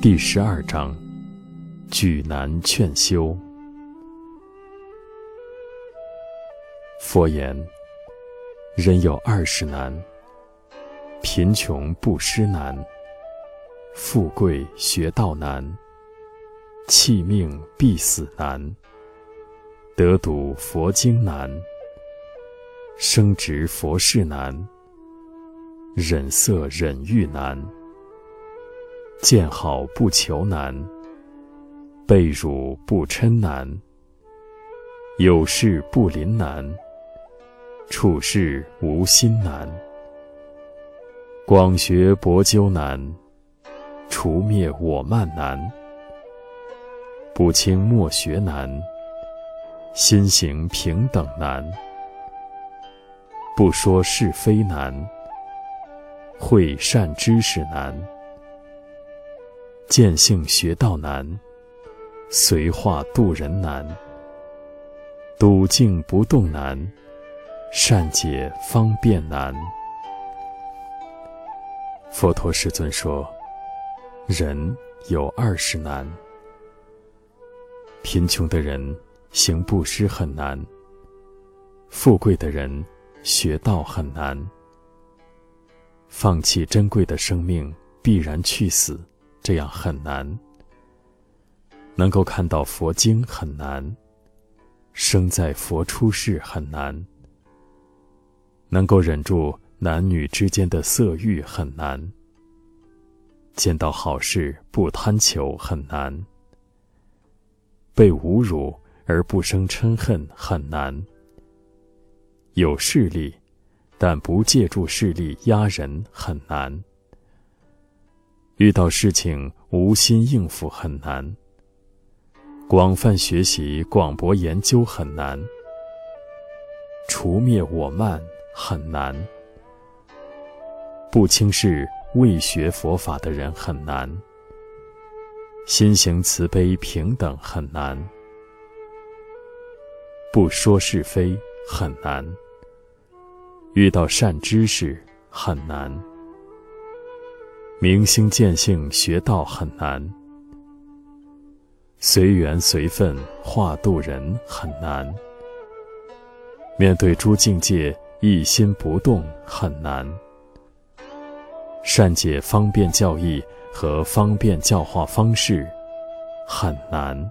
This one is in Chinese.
第十二章：举难劝修。佛言：人有二十难，贫穷布施难，富贵学道难，弃命必死难，得读佛经难，生执佛事难，忍色忍欲难。见好不求难，被辱不嗔难，有事不临难，处事无心难，广学博究难，除灭我慢难，不轻莫学难，心行平等难，不说是非难，会善知识难。见性学道难，随化度人难，笃静不动难，善解方便难。佛陀世尊说：“人有二十难，贫穷的人行布施很难，富贵的人学道很难，放弃珍贵的生命必然去死。”这样很难，能够看到佛经很难，生在佛出世很难，能够忍住男女之间的色欲很难，见到好事不贪求很难，被侮辱而不生嗔恨很难，有势力，但不借助势力压人很难。遇到事情无心应付很难，广泛学习广博研究很难，除灭我慢很难，不轻视未学佛法的人很难，心行慈悲平等很难，不说是非很难，遇到善知识很难。明心见性学道很难，随缘随分化度人很难。面对诸境界一心不动很难。善解方便教义和方便教化方式很难。